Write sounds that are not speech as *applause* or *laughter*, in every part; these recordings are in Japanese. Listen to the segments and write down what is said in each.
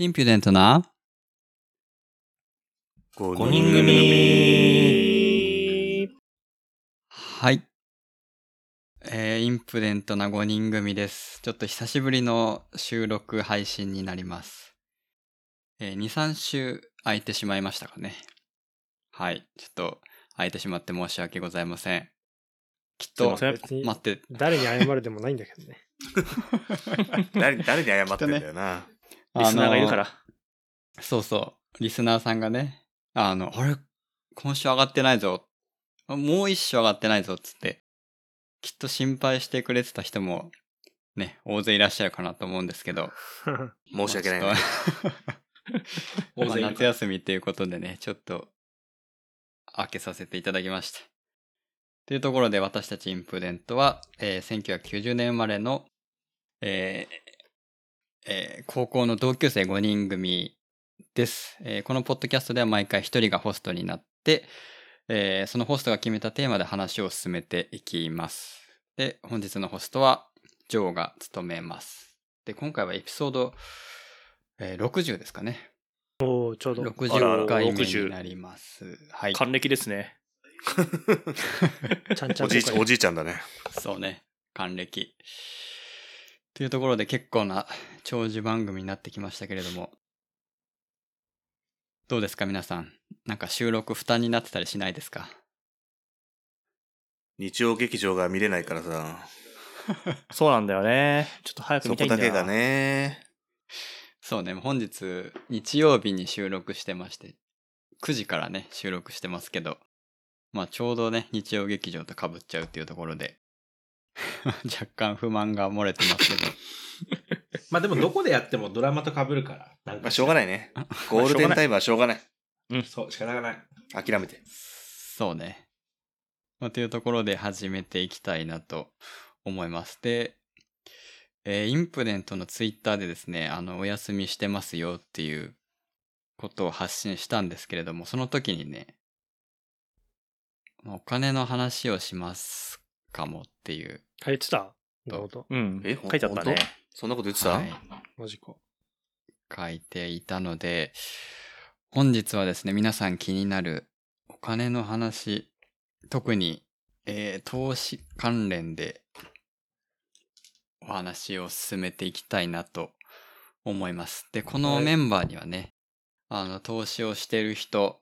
インピュデントな5 5人組はい。えー、インプデントな5人組です。ちょっと久しぶりの収録配信になります。えー、2、3週空いてしまいましたかね。はい。ちょっと空いてしまって申し訳ございません。きっと待って、誰に謝るでもないんだけどね。*laughs* 誰に誰に謝ってんだよな。リスナーがいるかあら。のそうそう。リスナーさんがね、あの、あれ？今週上がってないぞ。もう一週上がってないぞ、つって。きっと心配してくれてた人も、ね、大勢いらっしゃるかなと思うんですけど。*laughs* 申し訳ないな。まあ *laughs* 夏休みということでね、ちょっと、開けさせていただきました。というところで私たちインプデントは、えー1990年生まれの、えーえー高校の同級生5人組です、えーこのポッドキャストでは毎回1人がホストになって、えーそのホストが決めたテーマで話を進めていきます。で、本日のホストは、ジョーが務めます。で、今回はエピソード、えー60ですかね。おーちょうど。あらあ60ら回目60になります。はい。還暦ですね。*laughs* ちゃんちゃんおじいとかおじいちゃんだね。そうね。還暦。というところで結構な長寿番組になってきましたけれども。どうですか皆さん？なんか収録負担になってたりしないですか？日曜劇場が見れないからさ、*laughs* そうなんだよね。ちょっと早くそ見たいんだだけがね。そうね。本日、日曜日に収録してまして、9時からね、収録してますけど、まあちょうどね、日曜劇場と被っちゃうっていうところで、*laughs* 若干不満が漏れてますけど、*laughs* まあでもどこでやってもドラマと被るから。なんかまあ、しょうがないね。*laughs* ゴールデンタイムはしょうがない。そう、仕方がない。諦めて。そうね。まあ、というところで始めていきたいなと思います。で、えーインプデントのツイッターでですね、あの、お休みしてますよっていうことを発信したんですけれども、その時にね、お金の話をしますかもっていう、書いてた？なるほど。うん。え書いてあったね。そんなこと言ってた、はい、マジか。書いていたので、本日はですね、皆さん気になるお金の話、特に、えー投資関連でお話を進めていきたいなと思います。で、このはいメンバーにはね、あの、投資をしてる人、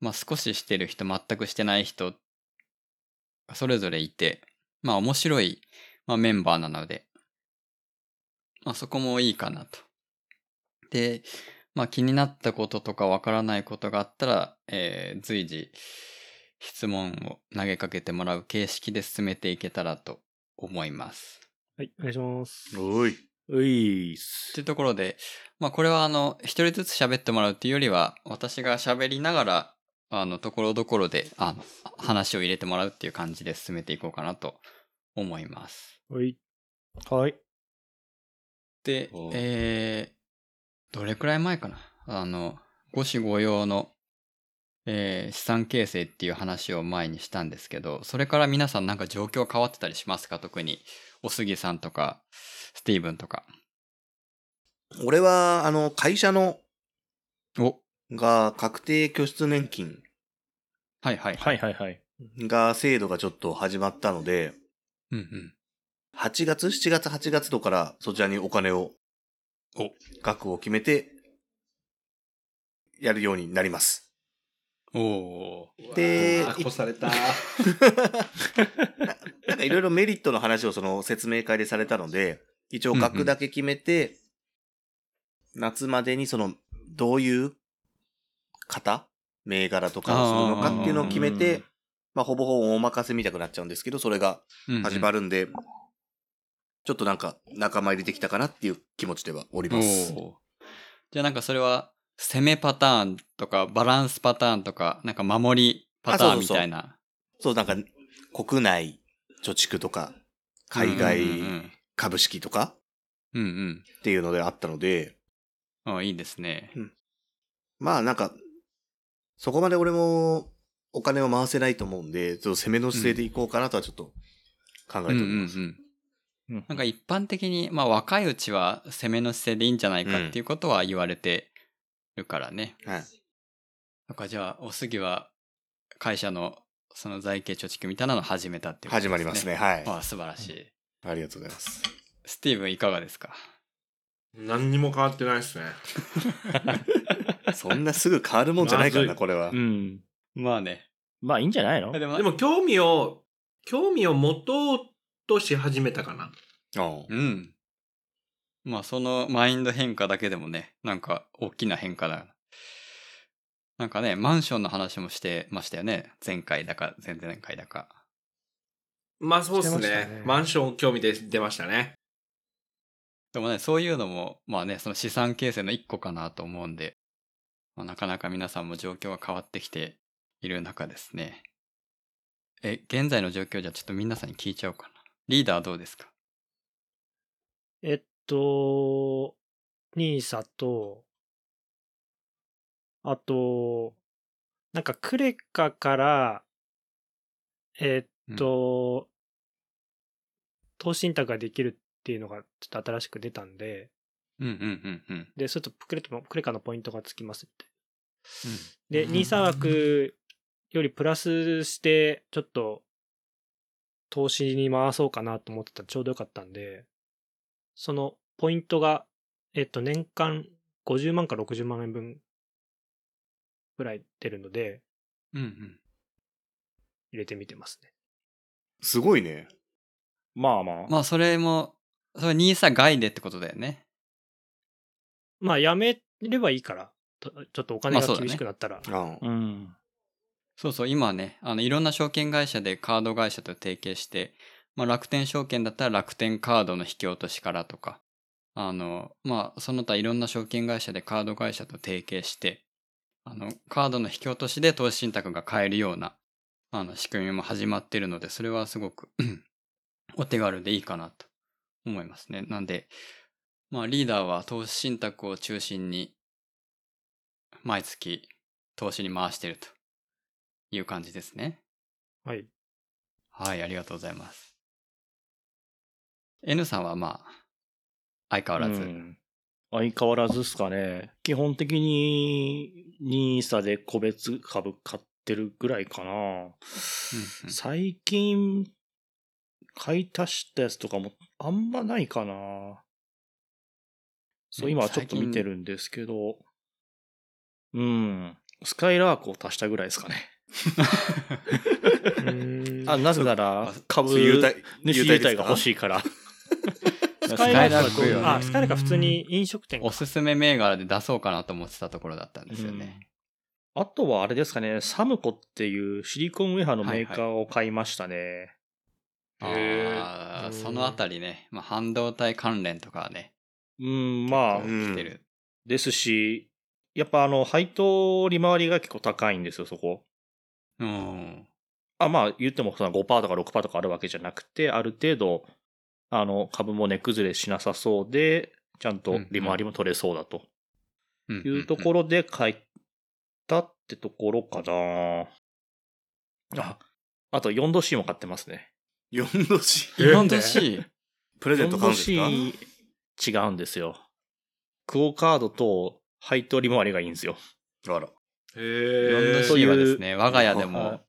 まあ少ししてる人、全くしてない人、それぞれいて、まあ面白い、まあ、メンバーなので、まあそこもいいかなと。で、まあ気になったこととかわからないことがあったら、えー随時質問を投げかけてもらう形式で進めていけたらと思います。はい、お願いします。おい。ういーとすいう。ところで、まあこれはあの、一人ずつ喋ってもらうっていうよりは、私が喋りながら、あの、ところどころで、あの、話を入れてもらうっていう感じで進めていこうかなと思います。はい。はい。でえー、どれくらい前かな？あの、五子五用の、えー資産形成っていう話を前にしたんですけど、それから皆さんなんか状況変わってたりしますか？特に、お杉さんとか、スティーブンとか。俺は、あの、会社の、お、が確定拠出年金はいはい。はいはいはい。が制度がちょっと始まったので、うん8月、7月、8月度からそちらにお金を、お額を決めて、やるようになります。うん。おー。でうわー越された。*laughs* なんかいろいろメリットの話をその説明会でされたので、一応額だけ決めて、夏までにその、どういう型？銘柄とかをするのかっていうのを決めうんて、まあほぼほぼお任せみたくなっちゃうんですけど、それが始まる。るんで、ちょっとなんか仲間入りできたかなっていう気持ちではおります。じゃあなんかそれは、攻めパターンとか、バランスパターンとか、なんか守りパターンみたいな。そう、なんか国内貯蓄とか、海うん外うん株式とかうん。うんっていうのであったので、うん。あいいですね。まあなんか、そこまで俺もお金を回せないと思うんで、ちょっと攻めの姿勢でいこうかなとはちょっと考えております。うんうんうん。うんなんか一般的に、まあ若いうちは攻めの姿勢でいいんじゃないかっていうことは言われてるからね。はい。なんかじゃあ、おすぎは会社のその財形貯蓄みたいなのを始めたっていうことですね。始まりますね。はい。ああ、素晴らしい。ありがとうございます。スティーブンいかがですか？何にも変わってないですね。*laughs* そんなすぐ変わるもんじゃないからな、これはう。ん。まあね。まあいいんじゃないの？でも、でも興味を、興味を持とうとし始めたかな。うんうん。まあそのマインド変化だけでもね、なんか大きな変化だ。なんかね、マンションの話もしてましたよね。前回だか、前々回だか。まあそうですしてまねしたねマンション興味で出ましたね。でもね、そういうのも、まあね、その資産形成の一個かなと思うんで、まあ、なかなか皆さんも状況が変わってきている中ですね。え、現在の状況じゃちょっと皆さんに聞いちゃおうかな。リーダーはどうですか？えっと、ニーサと、あと、なんかクレカから、えっと、投資信託ができるっていうのがちょっと新しく出たんで、うんうんうんうん。で、それとクレカのクレカのポイントがつきますって。うんで、うんニーサ枠よりプラスして、ちょっと、投資に回そうかなと思ってたらちょうどよかったんで、そのポイントが、えっと、年間50万か60万円分ぐらい出るので、うんうん。入れてみてますね。すごいね。まあまあ。まあそれも、それニーサ外でってことだよね。まあ、やめればいいから、とちょっとお金が厳しくなったら。うん。うん。そうそう、今ね、あの、いろんな証券会社でカード会社と提携して、まあ、楽天証券だったら楽天カードの引き落としからとか、あの、まあ、その他いろんな証券会社でカード会社と提携して、あの、カードの引き落としで投資信託が買えるような、あの、仕組みも始まってるので、それはすごくお手軽でいいかなと思いますね。なんで、まあ、リーダーは投資信託を中心に、毎月投資に回してるという感じですね。はい。はい、ありがとうございます。N さんはまあ、相変わらず。うん相変わらずっすかね。基本的に、ニーサで個別株買ってるぐらいかな。うんうん最近、買い足したやつとかもあんまないかな。そう、うん今はちょっと見てるんですけど、うん。スカイラークを足したぐらいですかね。あ、なぜならあ、株主優待が欲しいから。*laughs* スカイラークはどうスカイラークあ、スカイラークは普通に飲食店かおすすめ銘柄で出そうかなと思ってたところだったんですよね。あとはあれですかね、サムコっていうシリコンウェハのメーカーを買いましたね。へあそのあたりね、まあ、半導体関連とかはね、うん、まあ来てる。ですし、やっぱあの、配当利回りが結構高いんですよ、そこ。うん。あまあ、言ってもその5%とか6%とかあるわけじゃなくて、ある程度、あの、株も値崩れしなさそうで、ちゃんと利回りも取れそうだとうんいうところで買ったってところかな。あ、あと4度 C も買ってますね。4度 C。うん。なんで C? プレゼント買うんですか？4度 C 違うんですよ。クオカードと配当利回りがいいんですよ。あら。へ4度え。そうい C うはですね、我が家ではも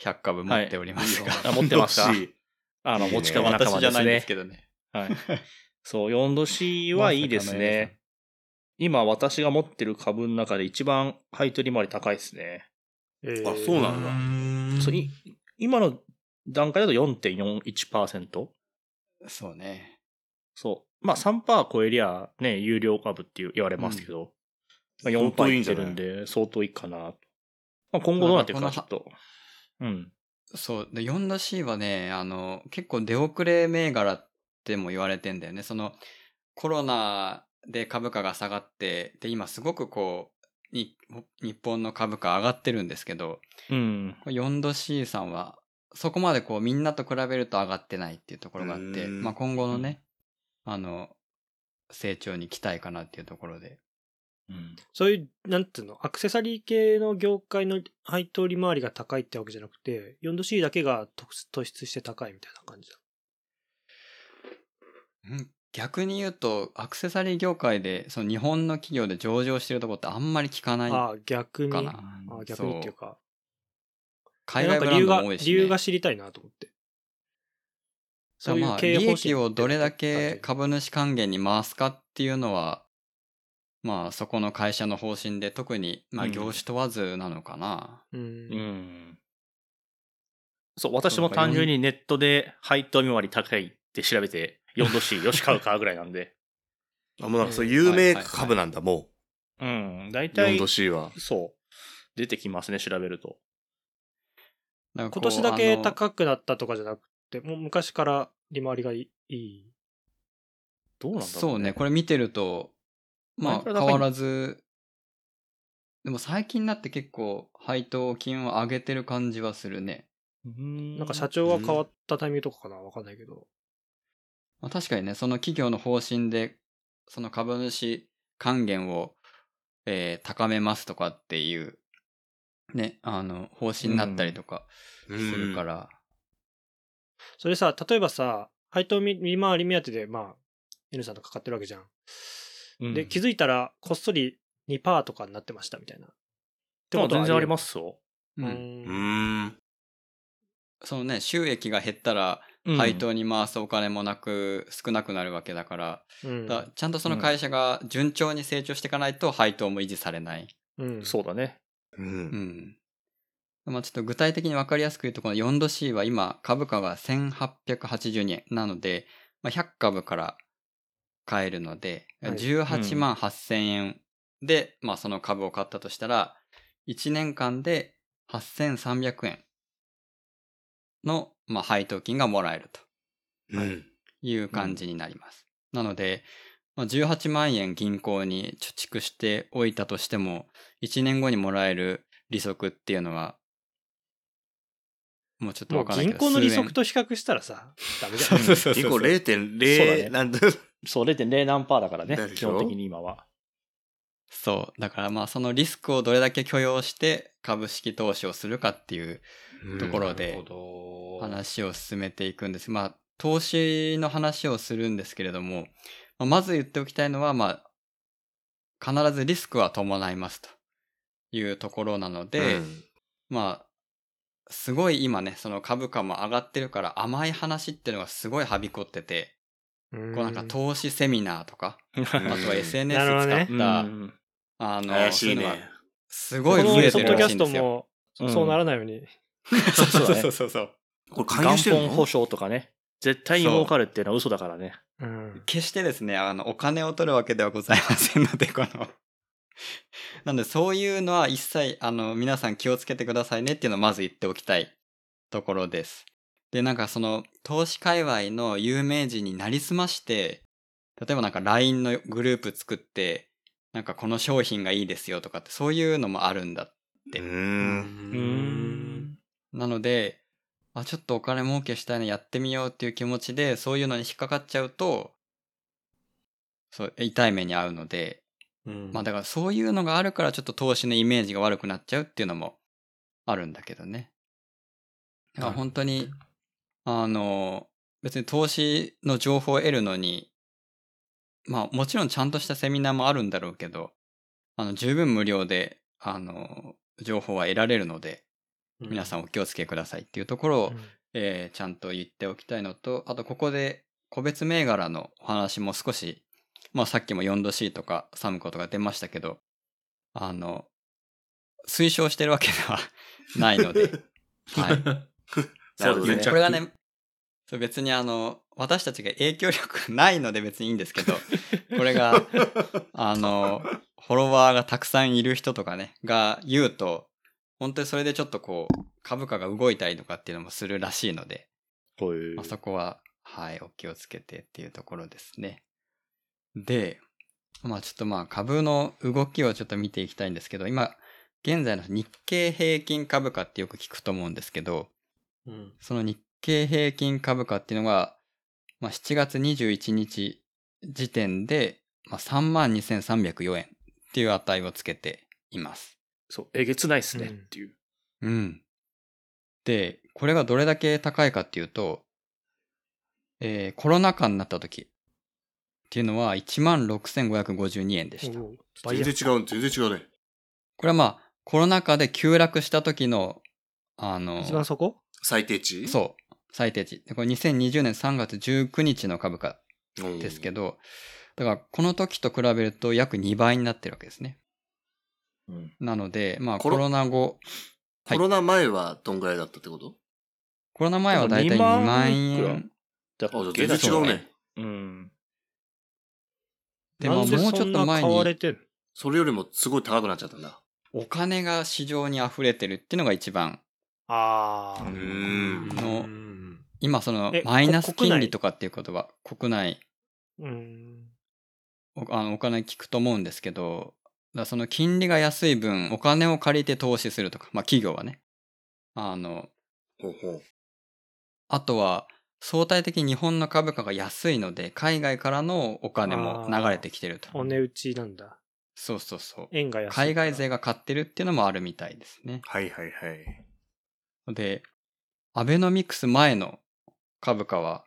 100株持っておりますが。あ持ってますか？4あの、持ち株仲間ですね私じゃないんです。けどね。はい。*laughs* そう、4度 C はいいですね。今私が持ってる株の中で一番配当利回り高いですね。えーあそうなんだだそうい今の段階だと4.41%。そうね。そう。まあ3%超えりゃね、有料株って言われますけど、まあ4%相当いってんじゃないるんで相当いいかなと。まあ今後どうなっていくかちょっと。うん。そう。で、4度 C はね、あの、結構出遅れ銘柄っても言われてんだよね。その、コロナで株価が下がって、で、今すごくこう、に日本の株価上がってるんですけど、うん。4度 C さんは、そこまでこうみんなと比べると上がってないっていうところがあって、まあ今後のね、あの、成長に期待かなっていうところで。うんそういう、なんていうの、アクセサリー系の業界の配当利回りが高いってわけじゃなくて、4度 C だけが突突出して高いみたいな感じだ。うん逆に言うと、アクセサリー業界で、その日本の企業で上場してるとこってあんまり聞かないああ、逆に。かな。ああ逆にっていうか。海外ブランドも多いし、ね。理由が知りたいなと思って。そういうまあ、経営利益をどれだけか株主還元に回すかっていうのは、まあ、そこの会社の方針で特に、まあ、うん業種問わずなのかな。うん。うん。そう、私も単純にネットで配当見回り高いって調べて、4度 C よし買うかぐらいなんで。*laughs* あ、もうなんかそう有名株なんだ、もうん。大う。体4度 C は。そう。出てきますね、調べると。今年だけ高くなったとかじゃなくて、もう昔から利回りがいいい。どうなんだろう、ね、そうね、これ見てると、まあ、変わらず、でも最近になって結構配当金を上げてる感じはするね。うん。なんか社長が変わったタイミングとかかなわかんないけど。まあ、確かにね、その企業の方針で、その株主還元を、えー高めますとかっていう、ね、あの、方針になったりとかするから、それさ、例えばさ、配当見見回り目当てで、まあ、N さんとかかってるわけじゃん。うんで、気づいたら、こっそり2%とかになってましたみたいな。っては全然ありす。ますよ。うんう。うんん。そのね、収益が減ったら、うん配当に回すお金もなく、少なくなるわけだから、うん。だからちゃんとその会社が順調に成長していかないと配当も維持されない。うん。そうだね。う。うんん。まあちょっと具体的に分かりやすく言うと、この 4°C は今株価が1882円なので、まあ、100株から買えるので、はい18万8000円で、まあその株を買ったとしたら、1年間で8300円の、まあ、配当金がもらえるとうん。いう感じになります。なので、まあ、18万円銀行に貯蓄しておいたとしても、1年後にもらえる利息っていうのは、もうちょっとわかんないけど。銀行の利息と比較したらさ、ダメじゃん。*laughs* そうそうそう結構そうだ0.0ねなんだ。そう、0.0何パーだからね基本的に今は。そう。だからまあそのリスクをどれだけ許容して株式投資をするかっていうところで話を進めていくんです。まあ投資の話をするんですけれども、まあまず言っておきたいのはまあ必ずリスクは伴いますというところなので、うんまあすごい今ね、その株価も上がってるから甘い話っていうのがすごいはびこってて、ここうなんか投資セミナーとか、んあとは SNS 使った、うんあの、怪しいそういうのがね。すこのごい増えてポッドキャスるらしいんですよ。そうならないように。*laughs* そう *laughs* そうそうそうそう。これ勧元誘してるの？本保証とかね。絶対に儲かるっていうのは嘘だからね。うん。決してですね、あの、お金を取るわけではございませんので、この。*laughs* なので、そういうのは一切、あの、皆さん気をつけてくださいねっていうのをまず言っておきたいところです。で、なんかその、投資界隈の有名人になりすまして、例えばなんか LINE のグループ作って、なんかこの商品がいいですよとかって、そういうのもあるんだ。うー。うんん。なので、あ、ちょっとお金儲けしたいな、やってみようっていう気持ちで、そういうのに引っかかっちゃうと、そう、痛い目に遭うので、うんまあだからそういうのがあるからちょっと投資のイメージが悪くなっちゃうっていうのもあるんだけどね。だから本当に、あの、別に投資の情報を得るのに、まあもちろんちゃんとしたセミナーもあるんだろうけど、あの、十分無料で、あの、情報は得られるので、皆さんお気をつけくださいっていうところを、えーちゃんと言っておきたいのと、あとここで個別銘柄のお話も少し、まあさっきも 4°C とかサムコとか出ましたけど、あの、推奨してるわけでは *laughs* ないので、はい。*laughs* そうですこれがね、そう別にあの、私たちが影響力ないので *laughs* 別にいいんですけど、これが、あの、フォロワーがたくさんいる人とかね、が言うと、本当にそれでちょっとこう、株価が動いたりとかっていうのもするらしいので、こういうまあ、そこは、はい、お気をつけてっていうところですね。で、まあちょっとまあ株の動きをちょっと見ていきたいんですけど、今、現在の日経平均株価ってよく聞くと思うんですけど、うんその日経平均株価っていうのが、まあ、7月21日時点で、まあ、32,304円っていう値をつけています。そう、えげつないっすねうんっていう。うん。で、これがどれだけ高いかっていうと、えーコロナ禍になった時、っていうのは16,552円でした。全然違う、全然違うね。これはまあ、コロナ禍で急落した時の、あの、一番そこ最低値？そう、最低値。でこれ2020年3月19日の株価うんですけど、だからこの時と比べると約2倍になってるわけですね。うんなので、まあココロロナ後、はいコロナ前はどんぐらいだったってこと？コロナ前はだいたいでも2 2万円。だあ、じゃあっけ全然違うね。うん。でまあなんでもうちょっと前にそれよりもすごい高くなっちゃったんだ。お金が市場に溢れてるっていうのが一番、ああ。うーんのうん今そのえマイナス金利とかっていうことは国内？うん。おあのお金聞くと思うんですけど、だその金利が安い分、お金を借りて投資するとか、まあ企業はね。あの、ほうほう。あとは相対的に日本の株価が安いので、海外からのお金も流れてきてると。お値打ちなんだ。そうそうそう。円が安い。海外勢が買ってるっていうのもあるみたいですね。はいはいはい。で、アベノミクス前の株価は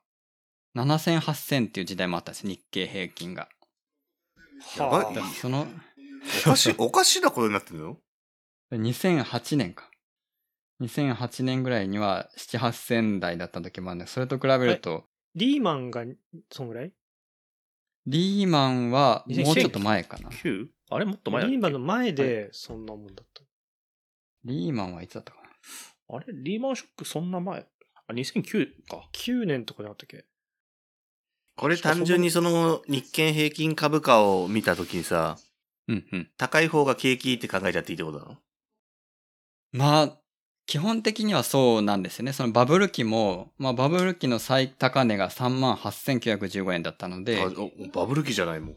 7000、8000っていう時代もあったんです、日経平均が。やばいその、おかしい、おかしなことになってんの？2008年か。2008年ぐらいには7、8000台だった時もあるんで、それと比べると、リーマンが、そんぐらい？リーマンは2000もうちょっと前かな。9? あれもっと前だっけ？リーマンの前でそんなもんだった。リーマンはいつだったかな。あれ？リーマンショックそんな前？あ、2009か。9年とかであったっけ？これ単純にその日経平均株価を見たときにさ、うんうん。高い方が景気いいって考えちゃっていいってことなの？まあ、基本的にはそうなんですよね。そのバブル期も、まあバブル期の最高値が38,915円だったので、バブル期じゃないもん。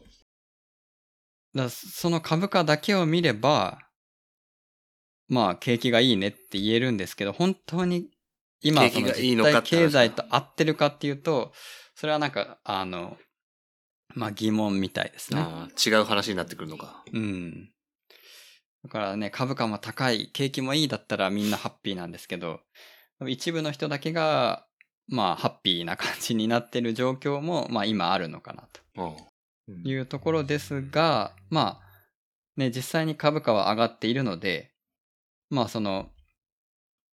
だその株価だけを見れば、まあ景気がいいねって言えるんですけど、本当に今その実経済と合ってるかっていうと、それはなんか、あの、まあ疑問みたいですね。違う話になってくるのか。うん。だからね、株価も高い、景気もいいだったらみんなハッピーなんですけど、一部の人だけが、まあ、ハッピーな感じになってる状況も、まあ今あるのかなとうん。いうところですが、まあ、ね、実際に株価は上がっているので、まあその、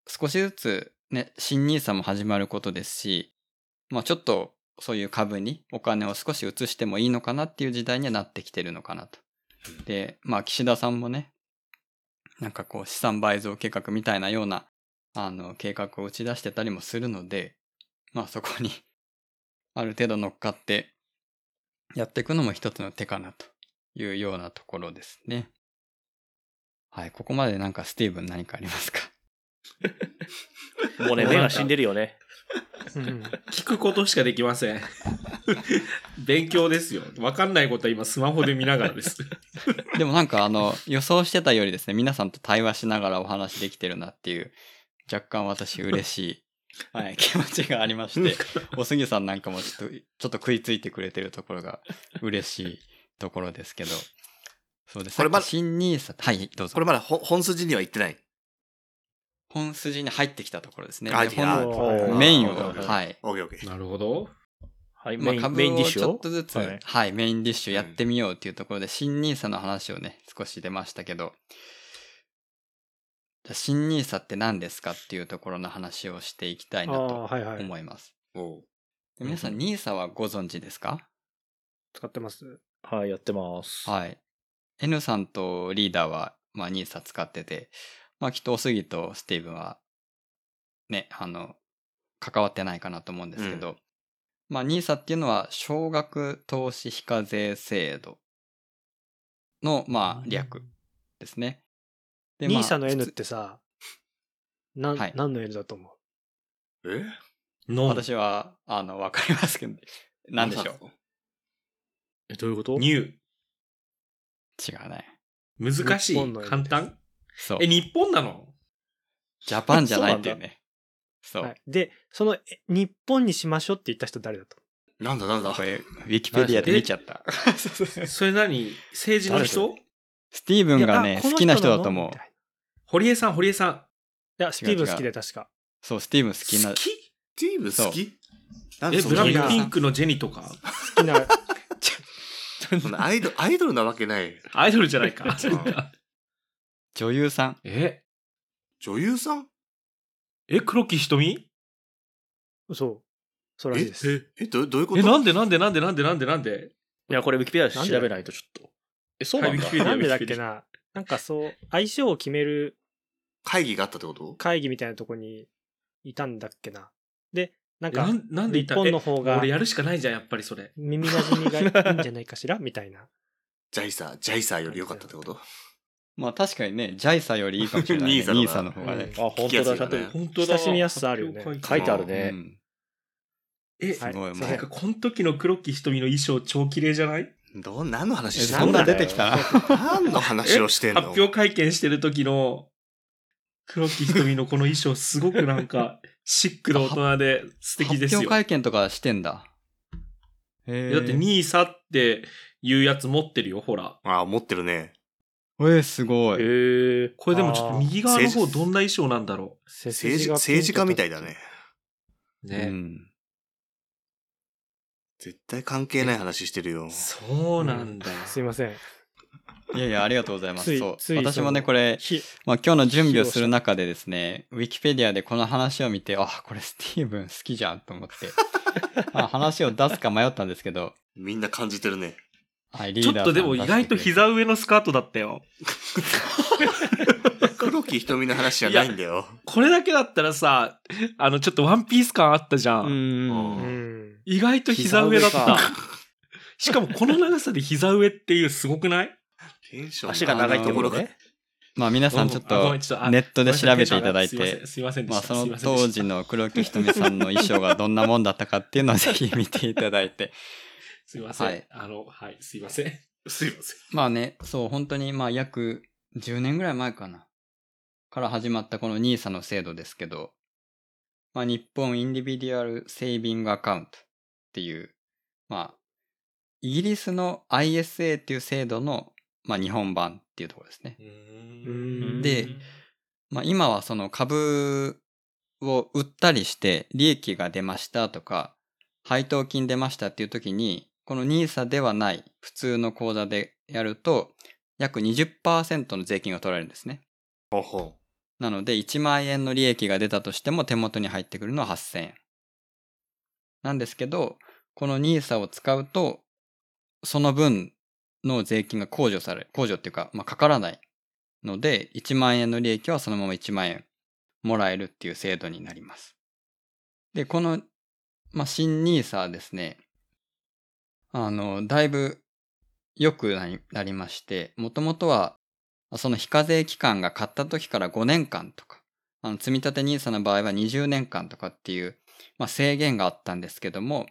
少しずつね、新ニーサも始まることですし、まあちょっとそういう株にお金を少し移してもいいのかなっていう時代にはなってきてるのかなと。で、まあ岸田さんもね、なんかこう資産倍増計画みたいなような、あの、計画を打ち出してたりもするので、まあそこに *laughs* ある程度乗っかってやっていくのも一つの手かなというようなところですね。はい、ここまでなんかスティーブン何かありますか？*laughs* もうね、目が死んでるよね。うん。聞くことしかできません。*laughs* 勉強ですよ。わかんないことは今スマホで見ながらです。*laughs* でもなんかあの予想してたよりですね、皆さんと対話しながらお話できてるなっていう、若干私嬉しい、*laughs* はい、気持ちがありまして、おすぎさんなんかもちょっと、ちょっと食いついてくれてるところが嬉しいところですけど、そうです。これまさっき新ニーサ、はい、どうぞ。これまだほ本筋には行ってない。本筋に入ってきたところですね。あで本メインを、はい。オッケーオッケー。なるほど。はい、まあ、メイン株メインディッシュを？をちょっとずつ、ははいい、メインディッシュやってみようっていうところで、新ニーサの話をね、少し出ましたけど、じゃあ新ニーサって何ですかっていうところの話をしていきたいなとはいはい。思います。おうで皆さん、ニーサはご存知ですか？使ってます。はい、やってます。はい。N さんとリーダーは、まあ、ニーサ使ってて、まあ、きっとおすぎとスティーブンは、ね、あの、関わってないかなと思うんですけど、まあ、ニーサっていうのは、少額投資非課税制度の、まあ、略ですね。でニーサのまあ N ってさ、なん、はい。何の N だと思う？え？の私は、あの、わかりますけど、*laughs* 何でしょう？え、どういうこと？ニュー。違うね。難しい。簡単？そうえ、。日本なの？ジャパンじゃないっていうね。*laughs* そう。はい。で、その、え日本にしましょうって言った人誰だと？なんだなんだこれ、ウィキペディアで見ちゃった。それ何？政治の人？スティーブンがね、いやあこの好きな人のだと思うみ。たい堀江さん、堀江さん。いや、スティーブン好きで確か。そう、スティーブン好きな好。き？スティーブ好き？なんえ、ブラックがピンクのジェニとか？好きな、そんなアイドル、アイドルなわけない。アイドルじゃないか。そうか女優さん。え？女優さん？え、黒木瞳？そう。そうらしいです。え、どどういうこと？え、なんでなんでなんでなんでなんでなんで？いや、これウィキペディアなんで？で調べないとちょっと。え、そうなんだ。はいなんでだっけな？なんかそう、相性を決める会議があったってこと？会議みたいなとこにいたんだっけな。で、なんかえな、んなんで日本の方がえ俺やるしかないじゃん、やっぱりそれ。耳馴染みがいいんじゃないかしら？みたいな。ジャイサー、ジャイサーより良かったってこと？まあ確かにね、ジャイサよりいいかもしれない、*laughs* ね。ニーサの方がね。あ、本当だ。ちゃんと本当だ。親しみやすさあるよね書いてあるうね。んえ、すごい、もう。なんかこの時の黒木瞳の衣装超綺麗じゃない？どう、何の話えしてんの？そんな出てきた？な。何の話をしてんの？発表会見してる時の黒木瞳のこの衣装すごくなんか *laughs* シックで大人で素敵ですよ。発表会見とかしてんだ。へだってニーサっていうやつ持ってるよ、ほら。ああ、持ってるね。えー、すごい。へえ。これでもちょっと右側の方どんな衣装なんだろ政治、政治家みたいだね。。う。うね。ん。絶対関係ない話してるよ。そうなんだよ。すいません。いやいや、ありがとうございます。そう私もね、これ、ひまあ、今日の準備をする中でですね、ウィキペディアでこの話を見て、あ、これスティーブン好きじゃんと思って、ま *laughs* あ話を出すか迷ったんですけど、みんな感じてるね。はい、リちょっとでも意外と膝上のスカートだったよ。*laughs* 黒木瞳の話じゃないんだよ。これだけだったらさ、あの、ちょっとワンピース感あったじゃん。意外と膝上だった。しかもこの長さで膝上っていうすごくない？テンション足が長いところがね。まあ皆さんちょっとネットで調べていただいてん、すいませんでまあ。その当時の黒木瞳さんの衣装がどんなもんだったかっていうのをぜひ見ていただいて。すいません。はいあの、はい、すいません。*laughs* すいません。まあね、そう、本当にまあ約10年ぐらい前かな。から始まったこの NISA の制度ですけど、まあ日本インディビデュアルセービングアカウントっていう、まあ、イギリスの ISA っていう制度の、まあ日本版っていうところですね。んでまあ今はその株を売ったりして利益が出ましたとか、配当金出ましたっていう時に、この NISA ではない普通の口座でやると、約20%の税金が取られるんですね。ほうほなので、1万円の利益が出たとしても手元に入ってくるのは8000円。なんですけど、この NISA を使うと、その分の税金が控除され、控除っていうか、まあ、かからないので、1万円の利益はそのまま1万円もらえるっていう制度になります。で、この、まあ、新 NISA はですね、あの、だいぶ良くなりまして、もともとは、その非課税期間が買った時から5年間とか、あの積立 NISA の場合は20年間とかっていう、まあ、制限があったんですけども、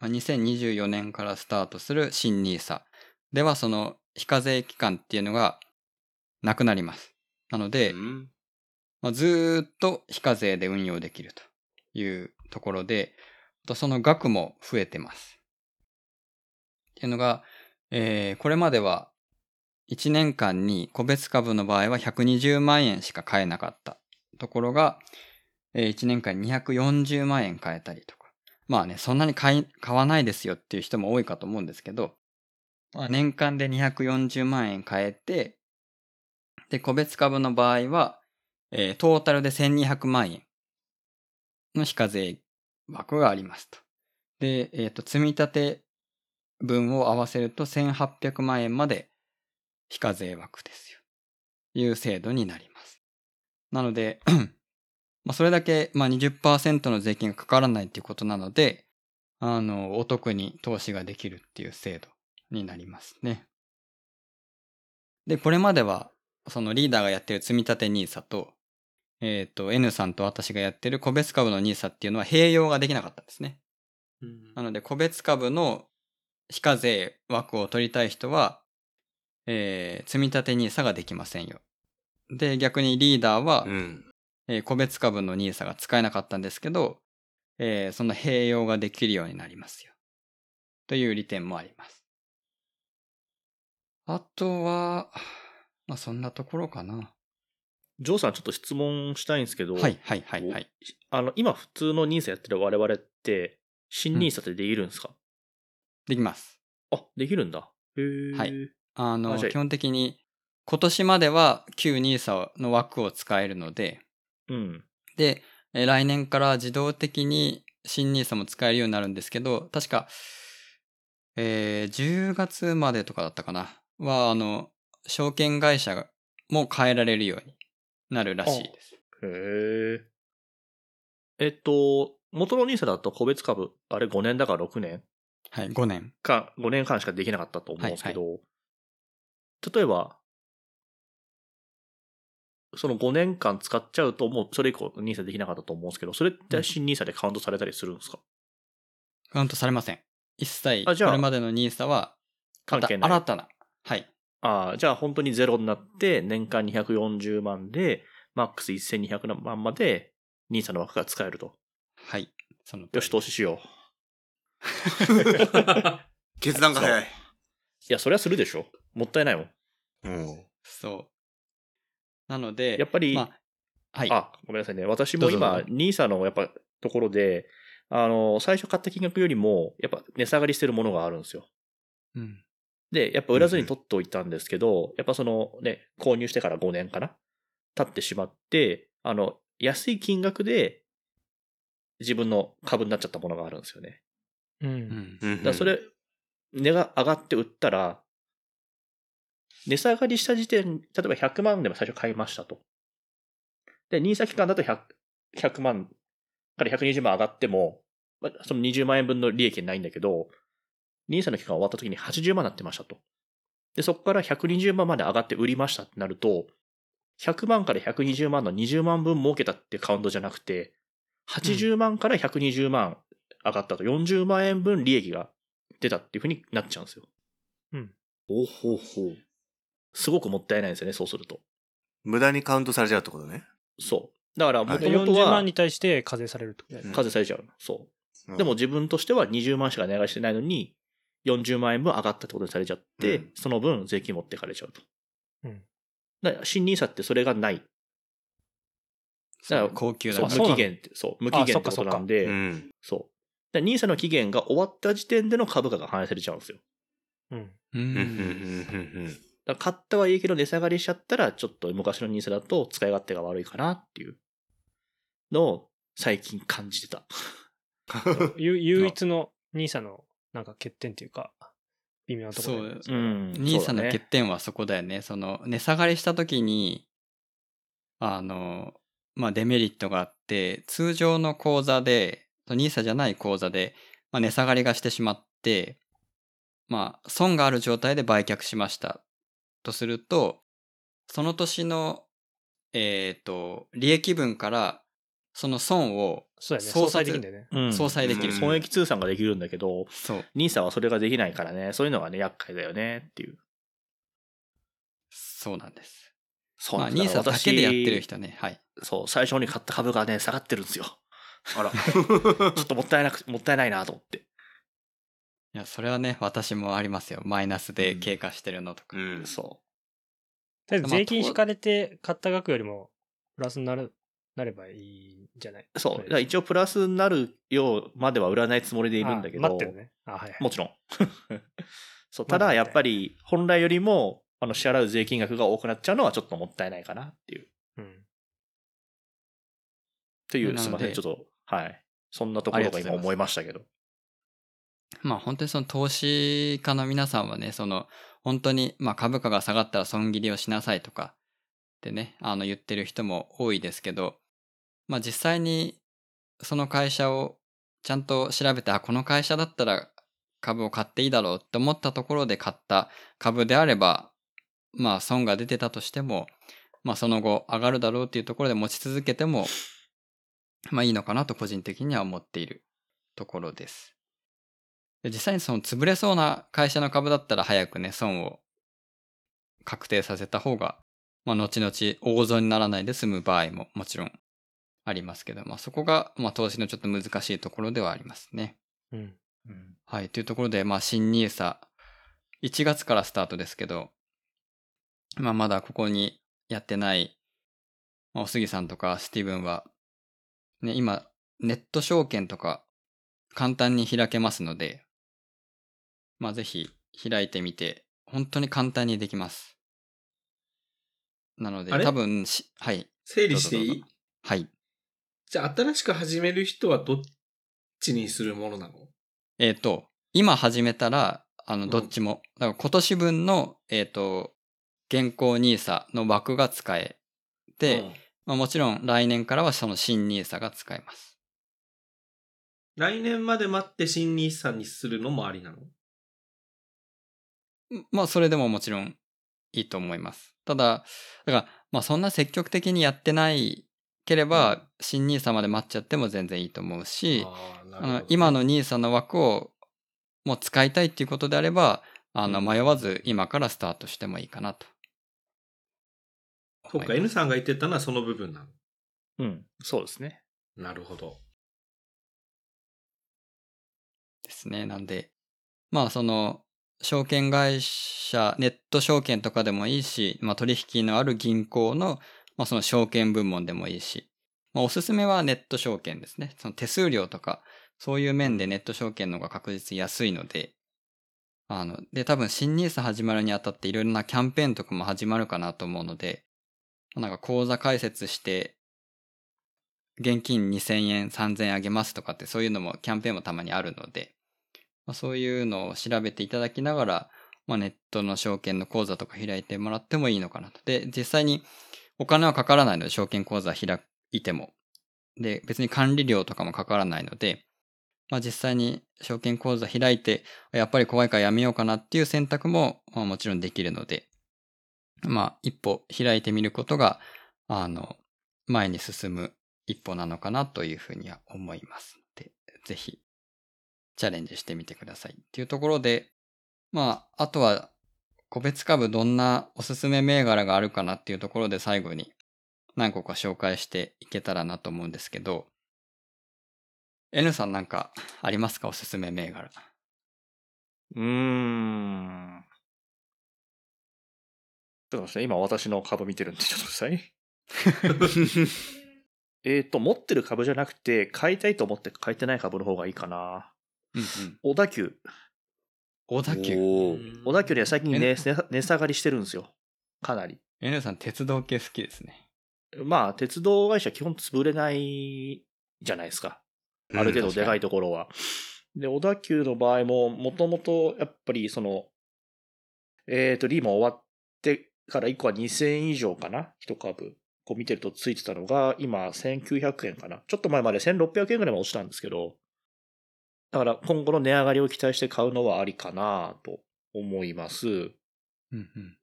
まあ、2024年からスタートする新 NISA ではその非課税期間っていうのがなくなります。なのう。で、うんまあ、ずーっと非課税で運用できるというところで、その額も増えてます。っていうのが、えーこれまでは1年間に個別株の場合は120万円しか買えなかったところが、え1年間に240万円買えたりとか。まあね、そんなに買い買わないですよっていう人も多いかと思うんですけど、まあ、年間で240万円買えて、で、個別株の場合は、えートータルで1200万円の非課税枠がありますと。で、えっ、と、積み立て分を合わせると1800万円まで非課税枠ですよ。いう制度になります。なので、*clears throat* まあ、それだけ、まあ、20%の税金がかからないっていうことなので、あの、お得に投資ができるっていう制度になりますね。で、これまでは、そのリーダーがやってる積み立て NISA と、えっ、と、N さんと私がやってる個別株の NISA っていうのは併用ができなかったんですね。なので、個別株の非課税枠を取りたい人は、えー積み立て NISA ができませんよ。で、逆にリーダーは、うん。えー個別株の NISA が使えなかったんですけど、えーその併用ができるようになりますよ。という利点もあります。あとは、まあそんなところかな。ジョーさんちょっと質問したいんですけど、はいはいはいはい。あの、今普通の NISA やってる我々って、新 NISA ってできるんですか、できます。あ、できるんだ。へーはいあの、基本的に今年までは旧 NISA の枠を使えるので、うん。で、えー来年から自動的に新 NISA も使えるようになるんですけど、確か、えー10月までとかだったかなは、あの、証券会社も変えられるようになるらしいです。へえ。えっと、元の NISA だと個別株、あれ5年だから6年？はい、5年。か、5年間しかできなかったと思うんですけど、例えば、その5年間使っちゃうと、もうそれ以降 NISA できなかったと思うんですけど、それって新 NISA でカウントされたりするんですか、カウントされません。一切、これまでの NISA は、関係ない新たな。はい。ああ、じゃあ本当にゼロになって、年間240万で、マックス1200万まで NISA の枠が使えると。はい。そのよし、投資しよう。*laughs* 決断が早い。いや、それはするでしょ。もったいないもん。うん。そう。なので、やっぱり、まあ、はい。あ、ごめんなさいね。私も今、どうぞどうぞ NISA のやっぱところで、あの、最初買った金額よりも、やっぱ値下がりしてるものがあるんですよ。うん。で、やっぱ売らずに取っておいたんですけど、やっぱそのね、購入してから5年かな経ってしまって、あの、安い金額で自分の株になっちゃったものがあるんですよね。う。うんん。うんだそれ、値が上がって売ったら、値下がりした時点、例えば100万でも最初買いましたと。で、NISA 期間だと 100, 100万から120万上がっても、まあその20万円分の利益ないんだけど、NISA の期間終わった時に80万になってましたと。で、そこから120万まで上がって売りましたってなると、100万から120万の20万分儲けたってカウントじゃなくて、80万から120万上がったと40万円分利益が出たっていう風になっちゃうんですよ。うん。おほほすごくもったいないんですよね、そうすると。無駄にカウントされちゃうってことね。そう。だから、もはい40ともとは万に対して課税されるってことね。課税されちゃうの。そう。うんでも、自分としては20万しか値上がりしてないのに、40万円分上がったってことにされちゃって、うんその分税金持ってかれちゃうと。うんだから、新 NISA ってそれがない。だから高級なの期限って、そう、無期限ってことなんで、うん。そう。だ NISA の期限が終わった時点での株価が反映されちゃうんですよ。うん。ううん。うん。うん。ん。うん。だから買ったはいいけど値下がりしちゃったら、ちょっと昔の NISA だと使い勝手が悪いかなっていうのを最近感じてた。ゆ唯一の NISA のなん。か欠点っていうか、微妙なところねそううん。ニーサの欠点はそこだよね。その、値下がりした時に、あの、まあ、デメリットがあって、通常の口座で、ニーサじゃない口座で、まあ、値下がりがしてしまって、まあ、損がある状態で売却しました。とすると、その年の、えっ、と、利益分から、その損を相殺できるんだよね。うん相殺できる。うん損益通算ができるんだけど、そう。NISA はそれができないからね、そういうのがね、厄介だよねっていう。そうなんです。そうまあ、なんですニーサだけでやってる私人ね。はい。そう、最初に買った株がね、下がってるんですよ。あら。*laughs* ちょっともったいなく、もったいないなと思って。いや、それはね、私もありますよ。マイナスで経過してるのとか。うん。そとりあえずまあ税金引かれて買った額よりもプラスになる、なればいいんじゃない？う。そう。一応プラスになるようまでは売らないつもりでいるんだけど。あ待ってるね。あ、はいはい。もちろん。*laughs* そう、まあただやっぱり本来よりも、あの、支払う税金額が多くなっちゃうのはちょっともったいないかなっていう。うん。という、すみません。ちょっと、はい。そんなところが今思いましたけど。まあ本当にその投資家の皆さんはね、その本当にまあ株価が下がったら損切りをしなさいとかってね、あの言ってる人も多いですけど、まあ実際にその会社をちゃんと調べて、あ、この会社だったら株を買っていいだろうって思ったところで買った株であれば、まあ損が出てたとしても、まあその後上がるだろうっていうところで持ち続けても、まあいいのかなと個人的には思っているところです。で実際にその潰れそうな会社の株だったら早くね、損を確定させた方が、まあ後々大損にならないで済む場合ももちろんありますけど、まあそこがまあ投資のちょっと難しいところではありますね。うん。はい。というところで、まあ、新 NISA、1月からスタートですけど、まあ、まだここにやってない、まあ、お杉さんとかスティーブンは、ね、今、ネット証券とか簡単に開けますので、まあ、ぜひ開いてみて、本当に簡単にできます。なので、多分し、はい。整理していい？はい。じゃあ、新しく始める人はどっちにするものなの？えっ、と、今始めたら、あの、うんどっちも。だから今年分の、えっ、と、現行 NISA の枠が使えて、うんまあ、もちろん来年からはその新 NISA が使えます。来年まで待って新日産にするのもありなの？まあ、それでももちろんいいと思います。ただ、だから、まあ、そんな積極的にやってないければ、うん新 NISA まで待っちゃっても全然いいと思うし、あの今の NISA の枠をもう使いたいっていうことであれば、あの、うん迷わず今からスタートしてもいいかなと。そうか、N すさんが言ってたのはその部分なの。うん。そうですね。なるほど。ですね。なんで、まあその、証券会社、ネット証券とかでもいいし、まあ取引のある銀行の、まあその証券部門でもいいし、まあおすすめはネット証券ですね。その手数料とか、そういう面でネット証券の方が確実に安いので、あの、で、多分新ニース始まるにあたっていろいろなキャンペーンとかも始まるかなと思うので、なんか口座開設して、現金2000円、3000円あげますとかってそういうのもキャンペーンもたまにあるので、まあ、そういうのを調べていただきながら、まあ、ネットの証券の口座とか開いてもらってもいいのかなと。で、実際にお金はかからないので、証券口座開いても。で、別に管理料とかもかからないので、まあ実際に証券口座開いて、やっぱり怖いからやめようかなっていう選択も、まあ、もちろんできるので、まあ一歩開いてみることが、あの、前に進む一歩なのかなというふうには思いますので、ぜひチャレンジしてみてくださいっていうところで、まあ、あとは個別株どんなおすすめ銘柄があるかなっていうところで最後に何個か紹介していけたらなと思うんですけど、N さんなんかありますか？おすすめ銘柄。うーん。ちょっと待って、今私の株見てるんで、ちょっとください。*laughs* えっと、持ってる株じゃなくて、買いたいと思って買えてない株の方がいいかな。うんうん。小田急。小田急。小田急ね、最近えね、値値下がりしてるんですよ。かなり。N さん鉄道系好きですね。まあ、鉄道会社基本潰れないじゃないですか。ある程度でかいところは。で、小田急の場合も、もともとやっぱりその、えっ、と、リーマン終わってから1個は2000円以上かな？一株。こう見てるとついてたのが、今1900円かな？ちょっと前まで1600円ぐらいまで落ちたんですけど、だから今後の値上がりを期待して買うのはありかなと思います。うんうん。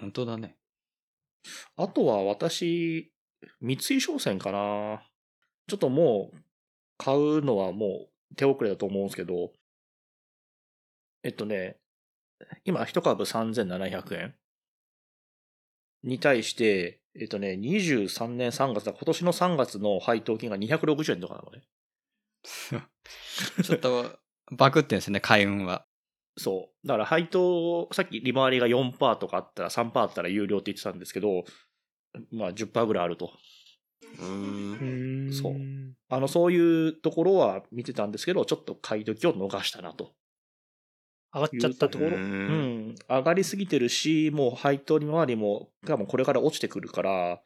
本当だね。あとは私、三井商船かな？ちょっともう、買うのはもう手遅れだと思うんですけど、えっとね、今一株3700円に対して、えっとね、23年3月だ、今年の3月の配当金が260円とかなのね。*laughs* ちょっとバグってんですね、開運は。そう。だから配当、さっき利回りが4%とかあったら3%あったら有料って言ってたんですけど、まあ10%ぐらいあると。うーん。そうあの、そういうところは見てたんですけど、ちょっと買い時を逃したなと。上がっちゃったところ。いううん。上がりすぎてるし、もう配当利回りも、がもうこれから落ちてくるから、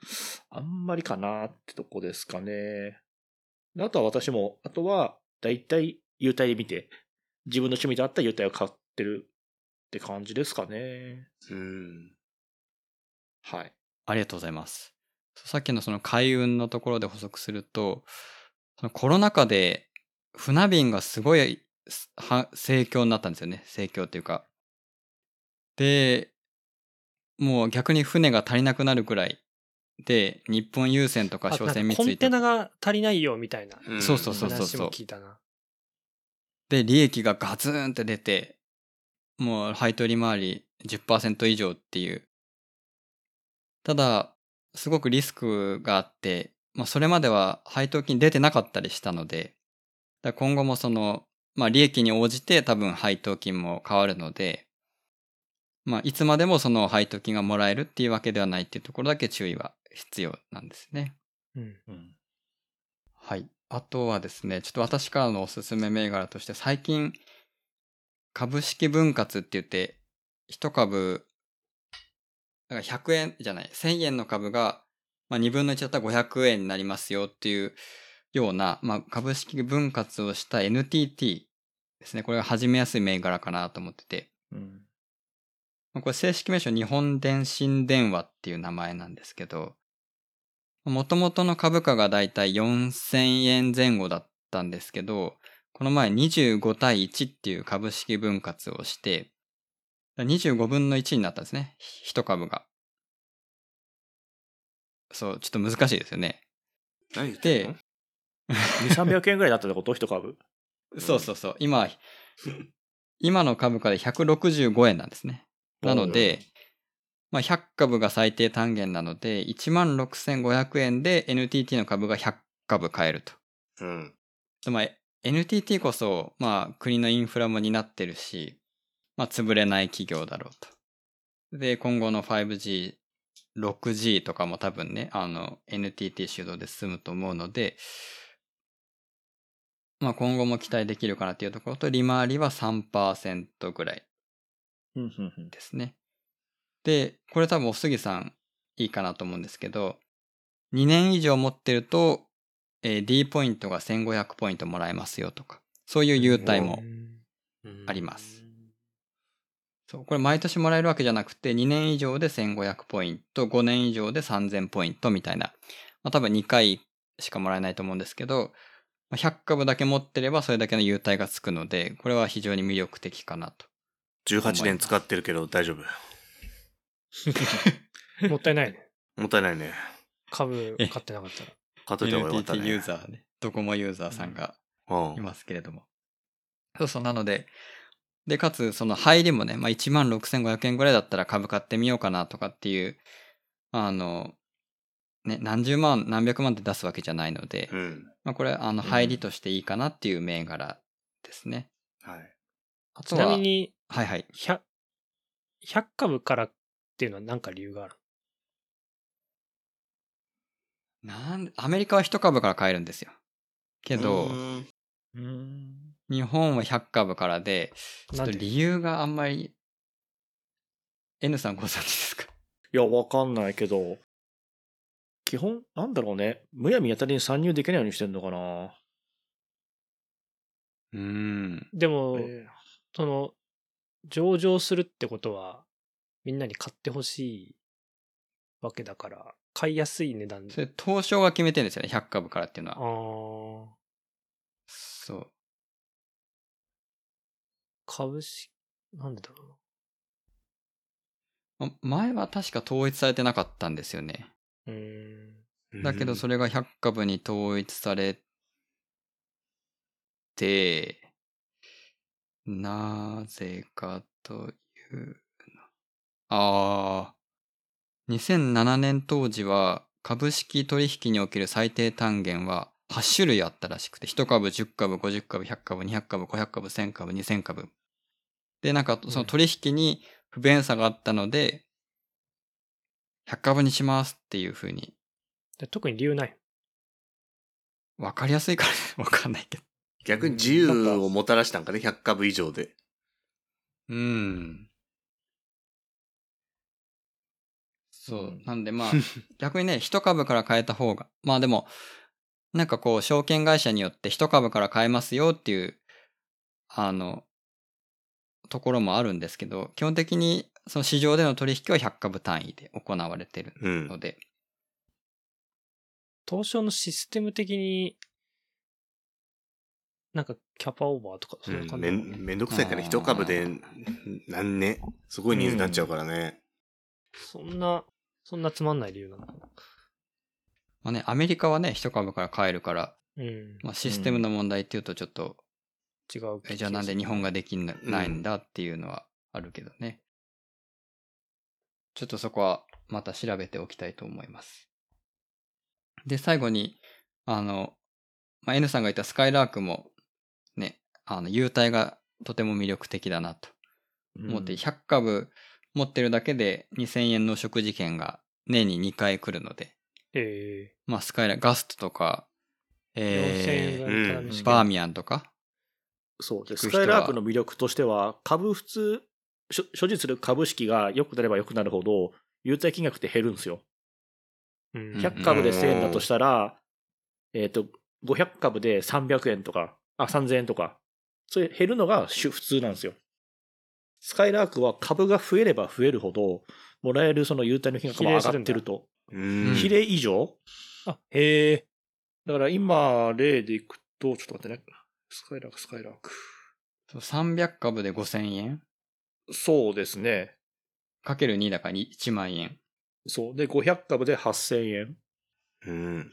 あんまりかなってとこですかね。であとは私も、あとは、だいたい優待で見て、自分の趣味であった優待を買ってるって感じですかね。うん。はい。ありがとうございます。さっきのその開運のところで補足すると、そのコロナ禍で船便がすごいは盛況になったんですよね。盛況っていうか。で、もう逆に船が足りなくなるくらいで、日本郵船とかあ商船三井とテナが足りないよみたいなうんそうそうそうそう話も聞いたな。で、利益がガツンって出て、もう配当利回り10%以上っていう。ただ、すごくリスクがあって、まあそれまでは配当金出てなかったりしたので、今後もその、まあ利益に応じて多分配当金も変わるので、まあいつまでもその配当金がもらえるっていうわけではないっていうところだけ注意は必要なんですね。うん。うん。はい。あとはですね、ちょっと私からのおすすめ銘柄として、最近株式分割って言って、一株、だから100円じゃない、1000円の株が、まあ、2分の1だったら500円になりますよっていうような、まあ、株式分割をした NTT ですね。これが始めやすい銘柄かなと思ってて、うん。まあこれ正式名称日本電信電話っていう名前なんですけど、もともとの株価がだいたい4000円前後だったんですけど、この前25対1っていう株式分割をして、25分の1になったんですね。一株が。そう、ちょっと難しいですよね。で、2、300円ぐらいだったってこと？一株。*laughs* そうそうそう。今、今の株価で165円なんですね。なので、まあ、100株が最低単元なので、16,500円で NTT の株が100株買えると。うん。でまあ、NTT こそ、まあ、国のインフラも担ってるし、まあ、潰れない企業だろうと。で、今後の 5G、6G とかも多分ね、あの、NTT 主導で進むと思うので、まあ、今後も期待できるかなっていうところと、利回りは3%ぐらいですね。で、これ多分おすぎさんいいかなと思うんですけど、2年以上持ってると、えー D ポイントが1500ポイントもらえますよとか、そういう優待もあります。そう、これ毎年もらえるわけじゃなくて、2年以上で1500ポイント、5年以上で3000ポイントみたいな、まあ多分2回しかもらえないと思うんですけど、まあ100株だけ持ってればそれだけの優待がつくので、これは非常に魅力的かなと。18年使ってるけど大丈夫。*laughs* もったいないね。*laughs* もったいないね。株買ってなかったら。買っといた方がよかったね。ユーザーね、ドコモユーザーさんがうんいますけれども。そうそう、なので、で、かつ、その入りもね、まあ、16,500円ぐらいだったら株買ってみようかなとかっていう、あの、ね、何十万、何百万って出すわけじゃないので、うん。まあ、これ、あの、うん入りとしていいかなっていう銘柄ですね。はい。ちあとは、なみに、はいはい。100、100株からっていうのは何か理由がある？なんアメリカは一株から買えるんですよ。けど。日本は100株からで、ちょっと理由があんまり、N さんご存知ですか？いや、わかんないけど、基本、なんだろうね。むやみやたりに参入できないようにしてんのかな。うーん。でも、えその、上場するってことは、みんなに買ってほしいわけだから、買いやすい値段それ、東証が決めてるんですよね、100株からっていうのあは。ーそう。株式、なんでだろうな。ま前は確か統一されてなかったんですよね。だけどそれが100株に統一されて、なぜかというの。ああ。2007年当時は株式取引における最低単元は8種類あったらしくて、1株、10株、50株、100株、200株、500株、1000株、2000株。で、なんかその取引に不便さがあったので、100株にしますっていう風にで特に理由ない。わかりやすいから *laughs* わかんないけど。逆に自由をもたらしたんかね、100株以上で。うん。そう。なんでまあ、*laughs* 逆にね、一株から買えた方が。まあでも、なんかこう、証券会社によって一株から買えますよっていう、あの、ところもあるんですけど、基本的にその市場での取引は100株単位で行われてるうんの。で、東証のシステム的に、なんかキャパオーバーとか、うそういう感ん、じね、めんめんどくさいから、一株で何ね、すごい人数になっちゃうからね。そんな、そんなつまんない理由なの？かな。まあね、アメリカはね、一株から買えるから、うん。まあシステムの問題っていうとちょっと違う。えじゃあなんで日本ができないんだっていうのはあるけどね。ちょっとそこはまた調べておきたいと思います。で、最後に、あの、まあ、N さんが言ったスカイラークも、ね、あの、優待がとても魅力的だなと。思って、100株持ってるだけで2000円の食事券が年に2回来るので、え。まあ、スカイラーク、ガストとか、え4000円えぐらいからうんー、バーミヤンとか、そう。で聞く人は。スカイラークの魅力としては、株普通、所所持する株式が良くなれば良くなるほど、優待金額って減るんですよ。うんうん100株で1000円だとしたら、えっ、と、500株で300円とか、あ、3000円とか、そういう減るのが主普通なんですよ。スカイラークは株が増えれば増えるほど、もらえるその優待の金額も上がってると。うん比例以上？あ、へえ。だから今、例でいくと、ちょっと待ってね。スカイラーク、スカイラーク。そう300株で5000円？そうですね。かける2だから1万円。そう。で、500株で8000円。うん。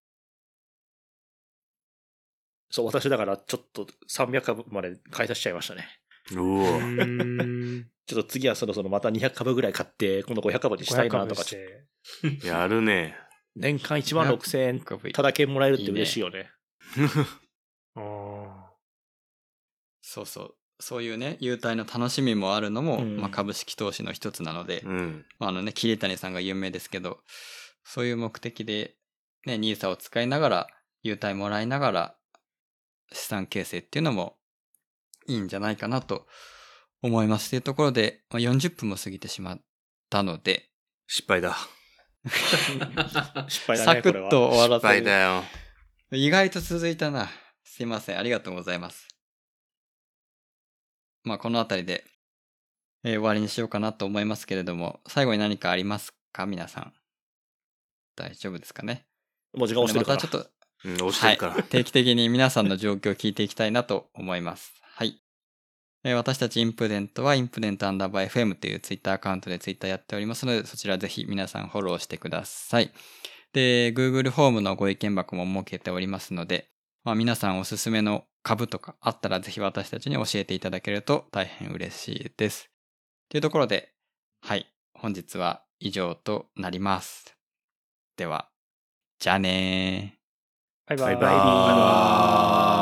そう、私だからちょっと300株まで買い足しちゃいましたね。おーん。*laughs* ちょっと次はそろそろまた200株ぐらい買って、今度500株にしたいなとか、500ちょっとして *laughs* やるね。年間1万6000円株ただけもらえるって嬉しいよね。*laughs* ああ。そうそう。そういうね、優待の楽しみもあるのも、うんまあ、株式投資の一つなので、うん。まあ、あのね、桐谷さんが有名ですけど、そういう目的で、ね、ニーサを使いながら、優待もらいながら、資産形成っていうのもいいんじゃないかなと思います。というところで、まあ、40分も過ぎてしまったので、失敗だ。*laughs* 失敗だね、サクッ。と終わら失敗せる。だよ。意外と続いたな。すいません。ありがとうございます。まあ、このあたりで、えー終わりにしようかなと思いますけれども、最後に何かありますか？皆さん。大丈夫ですかね？もう時間押してるから。またちょっと、うん、押してるから。はい、定期的に皆さんの状況を聞いていきたいなと思います。はい。えー私たちインプデントはインプデントアンダーバー FM というツイッターアカウントでツイッターやっておりますので、そちらぜひ皆さんフォローしてください。で、Google フォームのご意見箱も設けておりますので、まあ、皆さんおすすめの株とかあったらぜひ私たちに教えていただけると大変嬉しいです。というところで、はい。本日は以上となります。では、じゃあねー。バイバイ。バイバーイ